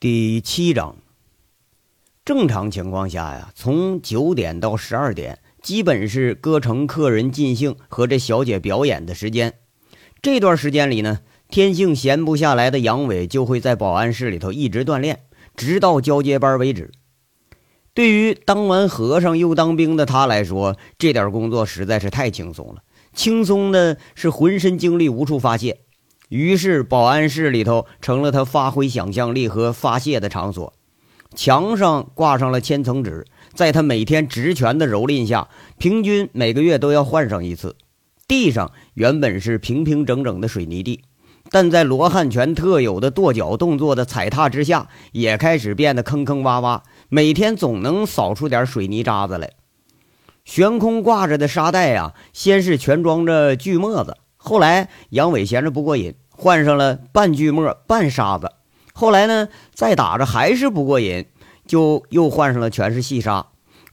第七章，正常情况下呀，从九点到十二点，基本是歌城客人尽兴和这小姐表演的时间。这段时间里呢，天性闲不下来的杨伟就会在保安室里头一直锻炼，直到交接班为止。对于当完和尚又当兵的他来说，这点工作实在是太轻松了，轻松的是浑身精力无处发泄。于是，保安室里头成了他发挥想象力和发泄的场所。墙上挂上了千层纸，在他每天职权的蹂躏下，平均每个月都要换上一次。地上原本是平平整整的水泥地，但在罗汉拳特有的跺脚动作的踩踏之下，也开始变得坑坑洼洼，每天总能扫出点水泥渣子来。悬空挂着的沙袋啊，先是全装着锯末子。后来杨伟闲着不过瘾，换上了半锯末半沙子。后来呢，再打着还是不过瘾，就又换上了全是细沙。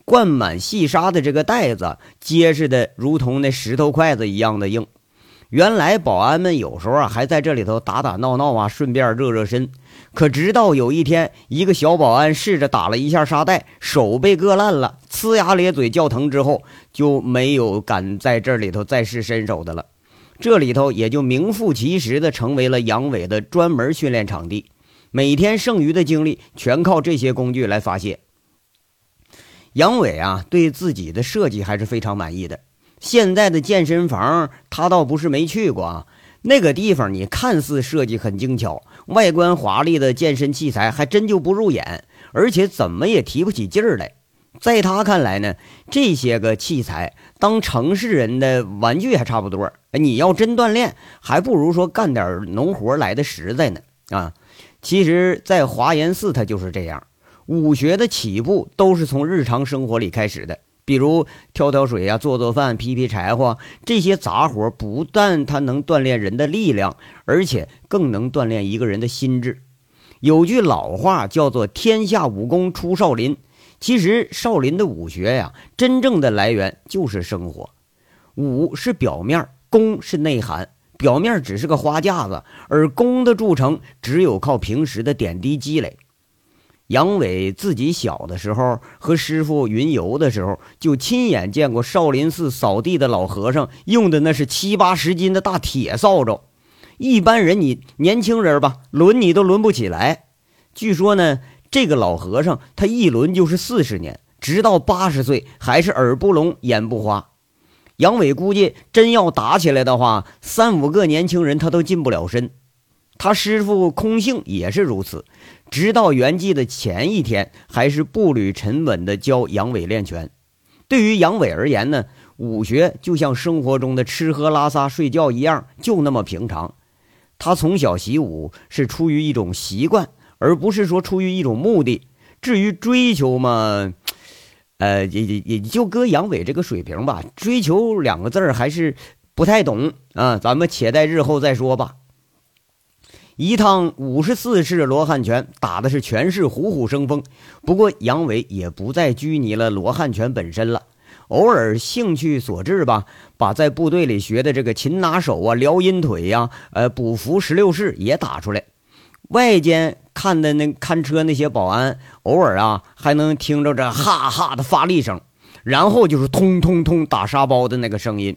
灌满细沙的这个袋子结实的如同那石头筷子一样的硬。原来保安们有时候啊还在这里头打打闹闹啊，顺便热热身。可直到有一天，一个小保安试着打了一下沙袋，手被割烂了，呲牙咧嘴叫疼之后，就没有敢在这里头再试身手的了。这里头也就名副其实的成为了杨伟的专门训练场地，每天剩余的精力全靠这些工具来发泄。杨伟啊，对自己的设计还是非常满意的。现在的健身房他倒不是没去过啊，那个地方你看似设计很精巧、外观华丽的健身器材还真就不入眼，而且怎么也提不起劲儿来。在他看来呢，这些个器材当城市人的玩具还差不多。你要真锻炼，还不如说干点农活来的实在呢。啊，其实，在华严寺，它就是这样。武学的起步都是从日常生活里开始的，比如挑挑水呀、做做饭、劈劈柴火这些杂活，不但它能锻炼人的力量，而且更能锻炼一个人的心智。有句老话叫做“天下武功出少林”。其实少林的武学呀，真正的来源就是生活。武是表面，功是内涵。表面只是个花架子，而功的铸成只有靠平时的点滴积累。杨伟自己小的时候和师傅云游的时候，就亲眼见过少林寺扫地的老和尚用的那是七八十斤的大铁扫帚，一般人你年轻人吧，轮你都轮不起来。据说呢。这个老和尚，他一轮就是四十年，直到八十岁还是耳不聋眼不花。杨伟估计，真要打起来的话，三五个年轻人他都近不了身。他师傅空性也是如此，直到圆寂的前一天，还是步履沉稳地教杨伟练拳。对于杨伟而言呢，武学就像生活中的吃喝拉撒睡觉一样，就那么平常。他从小习武是出于一种习惯。而不是说出于一种目的，至于追求嘛，呃，也也也就搁杨伟这个水平吧，追求两个字儿还是不太懂啊，咱们且待日后再说吧。一趟五十四式罗汉拳打的是全是虎虎生风，不过杨伟也不再拘泥了罗汉拳本身了，偶尔兴趣所致吧，把在部队里学的这个擒拿手啊、撩阴腿呀、呃补服十六式也打出来，外间。看的那看车那些保安，偶尔啊还能听着这哈哈的发力声，然后就是通通通打沙包的那个声音，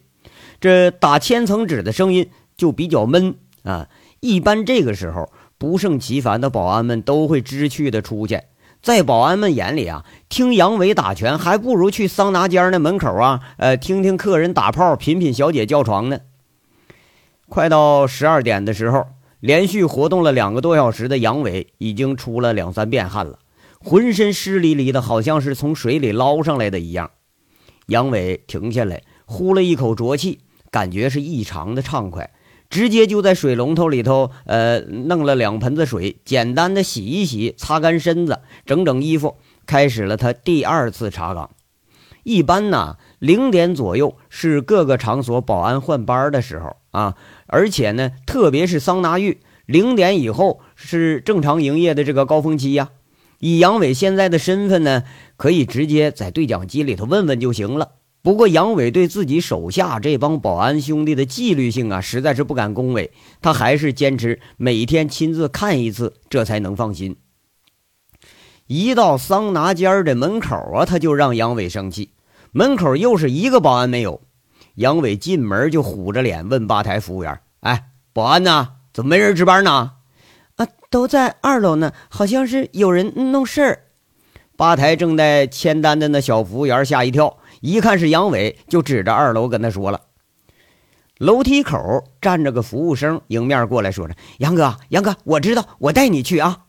这打千层纸的声音就比较闷啊。一般这个时候不胜其烦的保安们都会知趣的出去，在保安们眼里啊，听杨伟打拳还不如去桑拿间那门口啊，呃，听听客人打炮，品品小姐叫床呢。快到十二点的时候。连续活动了两个多小时的杨伟已经出了两三遍汗了，浑身湿淋淋的，好像是从水里捞上来的一样。杨伟停下来，呼了一口浊气，感觉是异常的畅快，直接就在水龙头里头，呃，弄了两盆子水，简单的洗一洗，擦干身子，整整衣服，开始了他第二次查岗。一般呢，零点左右是各个场所保安换班的时候啊。而且呢，特别是桑拿浴，零点以后是正常营业的这个高峰期呀。以杨伟现在的身份呢，可以直接在对讲机里头问问就行了。不过杨伟对自己手下这帮保安兄弟的纪律性啊，实在是不敢恭维，他还是坚持每天亲自看一次，这才能放心。一到桑拿间的门口啊，他就让杨伟生气。门口又是一个保安没有，杨伟进门就虎着脸问吧台服务员：“哎，保安呢？怎么没人值班呢？”“啊，都在二楼呢，好像是有人弄事儿。”吧台正在签单的那小服务员吓一跳，一看是杨伟，就指着二楼跟他说了。楼梯口站着个服务生，迎面过来说着：“杨哥，杨哥，我知道，我带你去啊。”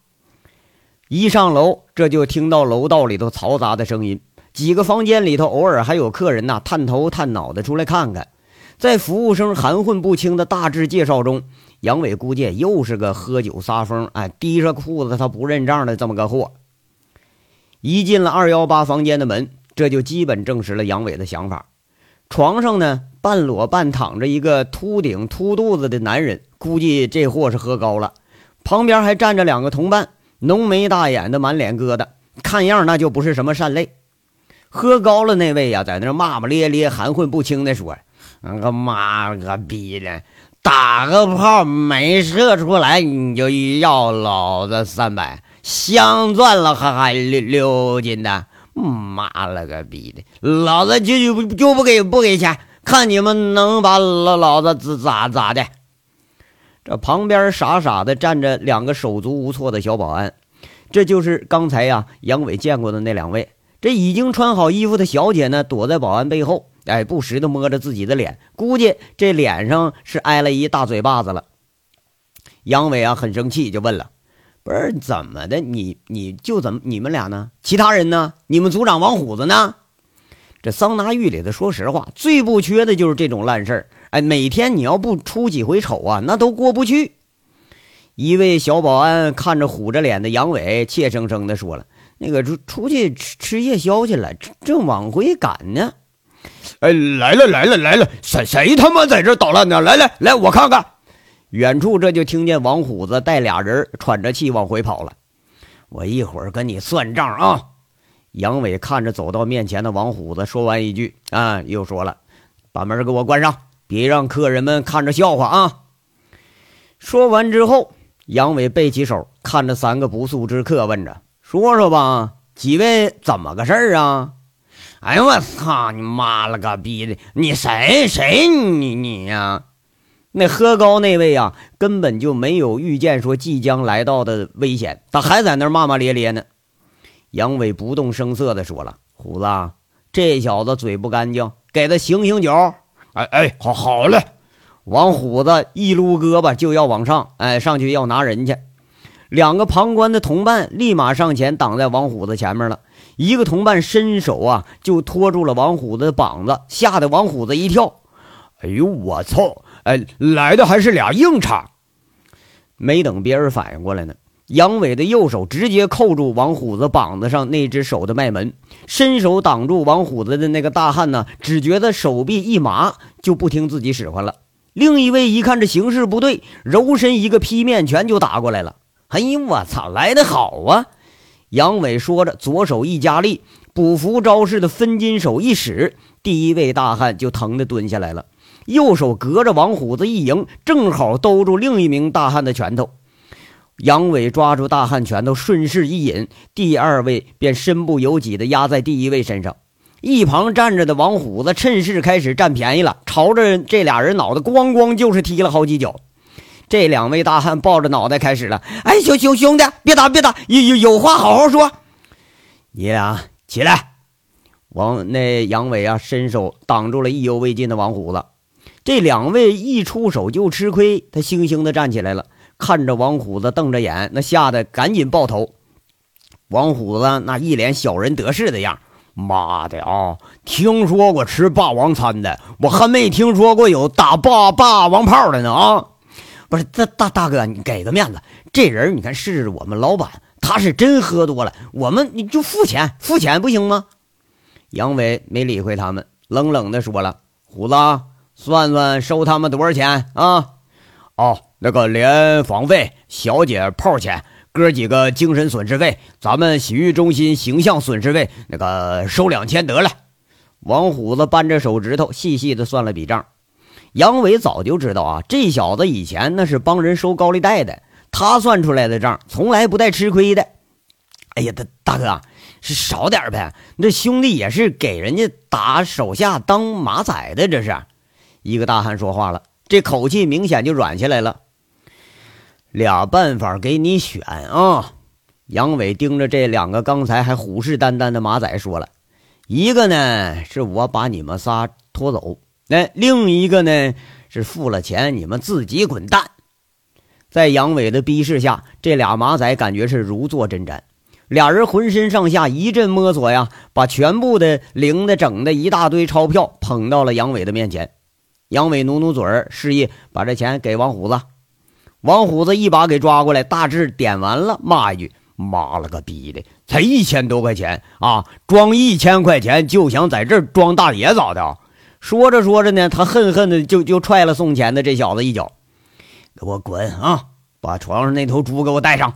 一上楼，这就听到楼道里头嘈杂的声音。几个房间里头，偶尔还有客人呐，探头探脑的出来看看。在服务生含混不清的大致介绍中，杨伟估计又是个喝酒撒疯、哎，提着裤子他不认账的这么个货。一进了二幺八房间的门，这就基本证实了杨伟的想法。床上呢，半裸半躺着一个秃顶秃肚子的男人，估计这货是喝高了。旁边还站着两个同伴，浓眉大眼的，满脸疙瘩，看样那就不是什么善类。喝高了那位呀，在那骂骂咧咧、含混不清的说：“个妈个逼的，打个炮没射出来，你就要老子三百，镶钻了还还六六斤的，妈了个逼的，老子就就就不给不给钱，看你们能把老老子咋咋的？”这旁边傻傻的站着两个手足无措的小保安，这就是刚才呀杨伟见过的那两位。这已经穿好衣服的小姐呢，躲在保安背后，哎，不时的摸着自己的脸，估计这脸上是挨了一大嘴巴子了。杨伟啊，很生气，就问了：“不是怎么的？你你就怎么你们俩呢？其他人呢？你们组长王虎子呢？”这桑拿浴里的，说实话，最不缺的就是这种烂事儿。哎，每天你要不出几回丑啊，那都过不去。一位小保安看着虎着脸的杨伟，怯生生的说了。那个出出去吃吃夜宵去了，正往回赶呢。哎，来了来了来了，谁谁他妈在这捣乱呢？来来来，我看看。远处这就听见王虎子带俩人喘着气往回跑了。我一会儿跟你算账啊！杨伟看着走到面前的王虎子，说完一句啊，又说了：“把门给我关上，别让客人们看着笑话啊！”说完之后，杨伟背起手，看着三个不速之客，问着。说说吧，几位怎么个事儿啊？哎呦我操你妈了个逼的！你谁谁你你呀？那喝高那位啊，根本就没有预见说即将来到的危险，他还在那骂骂咧咧呢。杨伟不动声色的说了：“虎子，这小子嘴不干净，给他醒醒酒。”哎哎，好好嘞。王虎子一撸胳膊就要往上，哎，上去要拿人去。两个旁观的同伴立马上前挡在王虎子前面了，一个同伴伸手啊就拖住了王虎子的膀子，吓得王虎子一跳。哎呦我操！哎，来的还是俩硬茬。没等别人反应过来呢，杨伟的右手直接扣住王虎子膀子上那只手的脉门，伸手挡住王虎子的那个大汉呢，只觉得手臂一麻，就不听自己使唤了。另一位一看这形势不对，柔身一个劈面拳就打过来了。哎呦我操，来得好啊！杨伟说着，左手一加力，补符招式的分金手一使，第一位大汉就疼得蹲下来了。右手隔着王虎子一迎，正好兜住另一名大汉的拳头。杨伟抓住大汉拳头，顺势一引，第二位便身不由己地压在第一位身上。一旁站着的王虎子趁势开始占便宜了，朝着这俩人脑袋咣咣就是踢了好几脚。这两位大汉抱着脑袋开始了。哎，兄兄兄弟，别打别打，有有有话好好说。你俩起来。王那杨伟啊，伸手挡住了意犹未尽的王虎子。这两位一出手就吃亏，他悻悻的站起来了，看着王虎子瞪着眼，那吓得赶紧抱头。王虎子那一脸小人得势的样。妈的啊！听说过吃霸王餐的，我还没听说过有打霸霸王炮的呢啊！不是大大大哥，你给个面子，这人你看是我们老板，他是真喝多了，我们你就付钱，付钱不行吗？杨伟没理会他们，冷冷的说了：“虎子，算算收他们多少钱啊？哦，那个连房费、小姐炮钱、哥几个精神损失费，咱们洗浴中心形象损失费，那个收两千得了。”王虎子扳着手指头，细细的算了笔账。杨伟早就知道啊，这小子以前那是帮人收高利贷的，他算出来的账从来不带吃亏的。哎呀，大大哥，是少点呗。这兄弟也是给人家打手下当马仔的，这是。一个大汉说话了，这口气明显就软下来了。俩办法给你选啊！杨伟盯着这两个刚才还虎视眈眈的马仔说了：“一个呢是我把你们仨拖走，那另一个呢是付了钱你们自己滚蛋。”在杨伟的逼视下，这俩马仔感觉是如坐针毡。俩人浑身上下一阵摸索呀，把全部的零的整的一大堆钞票捧到了杨伟的面前。杨伟努努嘴儿，示意把这钱给王虎子。王虎子一把给抓过来，大致点完了，骂一句：“妈了个逼的，才一千多块钱啊！装一千块钱就想在这儿装大爷咋的？”说着说着呢，他恨恨的就就踹了送钱的这小子一脚：“给我滚啊！把床上那头猪给我带上！”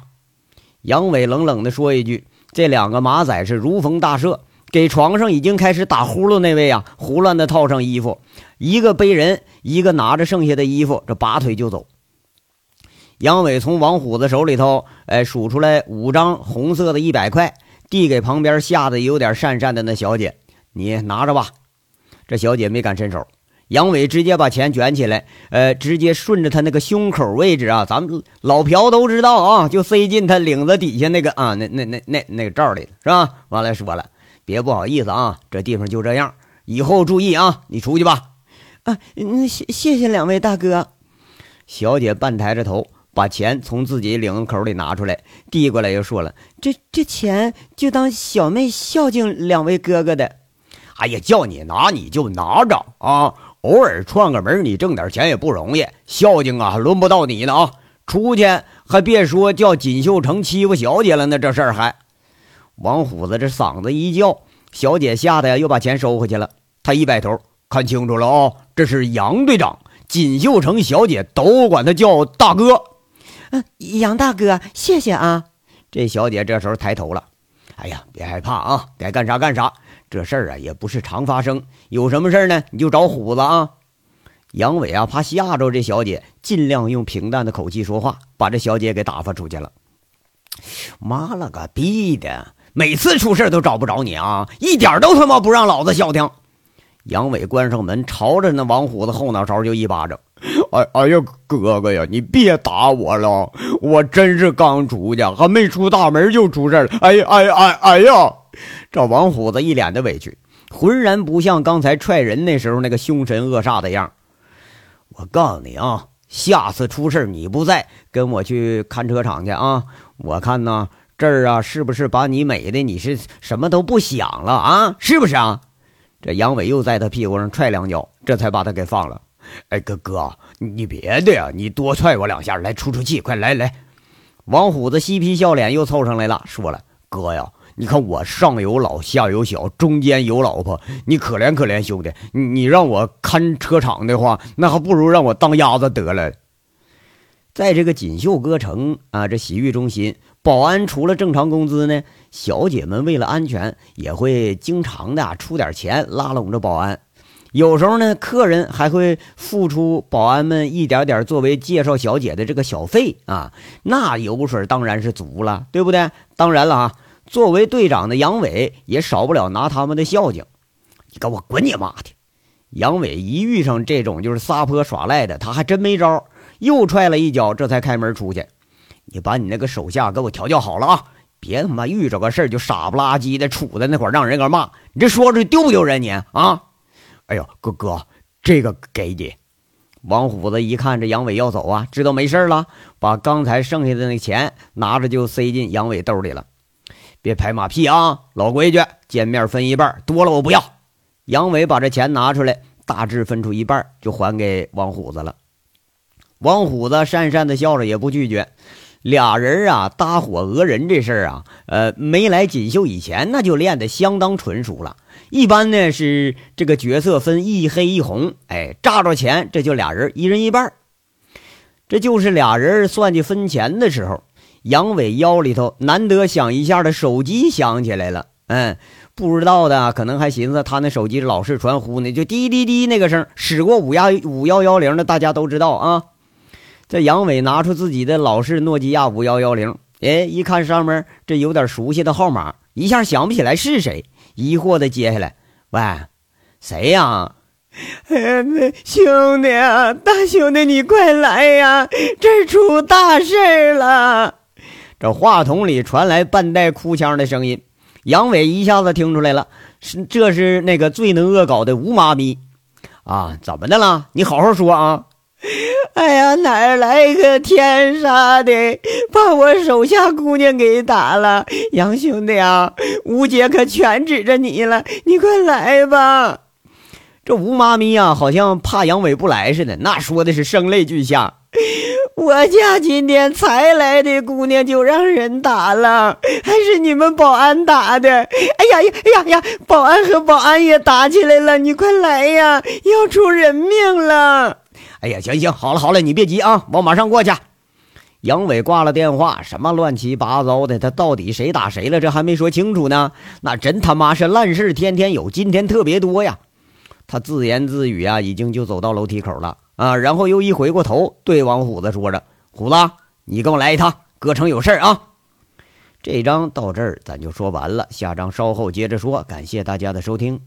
杨伟冷冷的说一句：“这两个马仔是如逢大赦。”给床上已经开始打呼噜那位啊，胡乱的套上衣服，一个背人，一个拿着剩下的衣服，这拔腿就走。杨伟从王虎子手里头，哎，数出来五张红色的一百块，递给旁边吓得有点讪讪的那小姐：“你拿着吧。”这小姐没敢伸手，杨伟直接把钱卷起来，呃，直接顺着他那个胸口位置啊，咱们老朴都知道啊，就塞进他领子底下那个啊，那那那那那个罩里是吧？完了说了。别不好意思啊，这地方就这样，以后注意啊！你出去吧。啊，那谢谢谢两位大哥。小姐半抬着头，把钱从自己领子口里拿出来，递过来，又说了：“这这钱就当小妹孝敬两位哥哥的。”哎呀，叫你拿你就拿着啊！偶尔串个门，你挣点钱也不容易，孝敬啊，还轮不到你呢啊！出去还别说叫锦绣城欺负小姐了呢，这事儿还。王虎子这嗓子一叫，小姐吓得呀，又把钱收回去了。他一摆头，看清楚了啊，这是杨队长，锦绣城小姐都管他叫大哥。嗯，杨大哥，谢谢啊。这小姐这时候抬头了，哎呀，别害怕啊，该干啥干啥。这事儿啊，也不是常发生，有什么事儿呢，你就找虎子啊。杨伟啊，怕吓着这小姐，尽量用平淡的口气说话，把这小姐给打发出去了。妈了个逼的！每次出事都找不着你啊，一点都他妈不让老子消停！杨伟关上门，朝着那王虎子后脑勺就一巴掌。哎哎呀，哥哥呀，你别打我了，我真是刚出去，还没出大门就出事了。哎哎哎哎呀！这王虎子一脸的委屈，浑然不像刚才踹人那时候那个凶神恶煞的样。我告诉你啊，下次出事你不在，跟我去看车场去啊！我看呢。这儿啊，是不是把你美的你是什么都不想了啊？是不是啊？这杨伟又在他屁股上踹两脚，这才把他给放了。哎，哥哥，你别的呀，你多踹我两下，来出出气，快来来。王虎子嬉皮笑脸又凑上来了，说了：“哥呀，你看我上有老下有小，中间有老婆，你可怜可怜兄弟，你让我看车场的话，那还不如让我当鸭子得了。”在这个锦绣歌城啊，这洗浴中心。保安除了正常工资呢，小姐们为了安全也会经常的出点钱拉拢着保安。有时候呢，客人还会付出保安们一点点作为介绍小姐的这个小费啊，那油水当然是足了，对不对？当然了啊，作为队长的杨伟也少不了拿他们的孝敬。你给我滚你妈的！杨伟一遇上这种就是撒泼耍赖的，他还真没招，又踹了一脚，这才开门出去。你把你那个手下给我调教好了啊！别他妈遇着个事儿就傻不拉几的杵在那块儿，让人给骂。你这说出去丢不丢人？你啊！哎呦，哥哥，这个给你。王虎子一看这杨伟要走啊，知道没事了，把刚才剩下的那钱拿着就塞进杨伟兜里了。别拍马屁啊！老规矩，见面分一半，多了我不要。杨伟把这钱拿出来，大致分出一半就还给王虎子了。王虎子讪讪的笑着，也不拒绝。俩人啊，搭伙讹人这事儿啊，呃，没来锦绣以前，那就练得相当纯熟了。一般呢是这个角色分一黑一红，哎，炸着钱，这就俩人一人一半。这就是俩人算计分钱的时候，杨伟腰里头难得响一下的手机响起来了。嗯，不知道的可能还寻思他那手机老是传呼呢，就滴滴滴那个声，使过五幺五幺幺零的大家都知道啊。这杨伟拿出自己的老式诺基亚五幺幺零，哎，一看上面这有点熟悉的号码，一下想不起来是谁，疑惑的接下来：“喂，谁呀？”哎，兄弟啊，大兄弟，你快来呀！这出大事了！这话筒里传来半带哭腔的声音，杨伟一下子听出来了，是这是那个最能恶搞的吴妈咪啊！怎么的了？你好好说啊！哎呀，哪来个天杀的，把我手下姑娘给打了！杨兄弟啊，吴姐可全指着你了，你快来吧！这吴妈咪呀，好像怕杨伟不来似的，那说的是声泪俱下。我家今天才来的姑娘就让人打了，还是你们保安打的！哎呀呀呀呀！保安和保安也打起来了，你快来呀，要出人命了！哎呀，行行，好了好了，你别急啊，我马上过去。杨伟挂了电话，什么乱七八糟的，他到底谁打谁了？这还没说清楚呢。那真他妈是烂事天天有，今天特别多呀。他自言自语啊，已经就走到楼梯口了啊，然后又一回过头，对王虎子说着：“虎子，你跟我来一趟，哥城有事啊。”这章到这儿咱就说完了，下章稍后接着说。感谢大家的收听。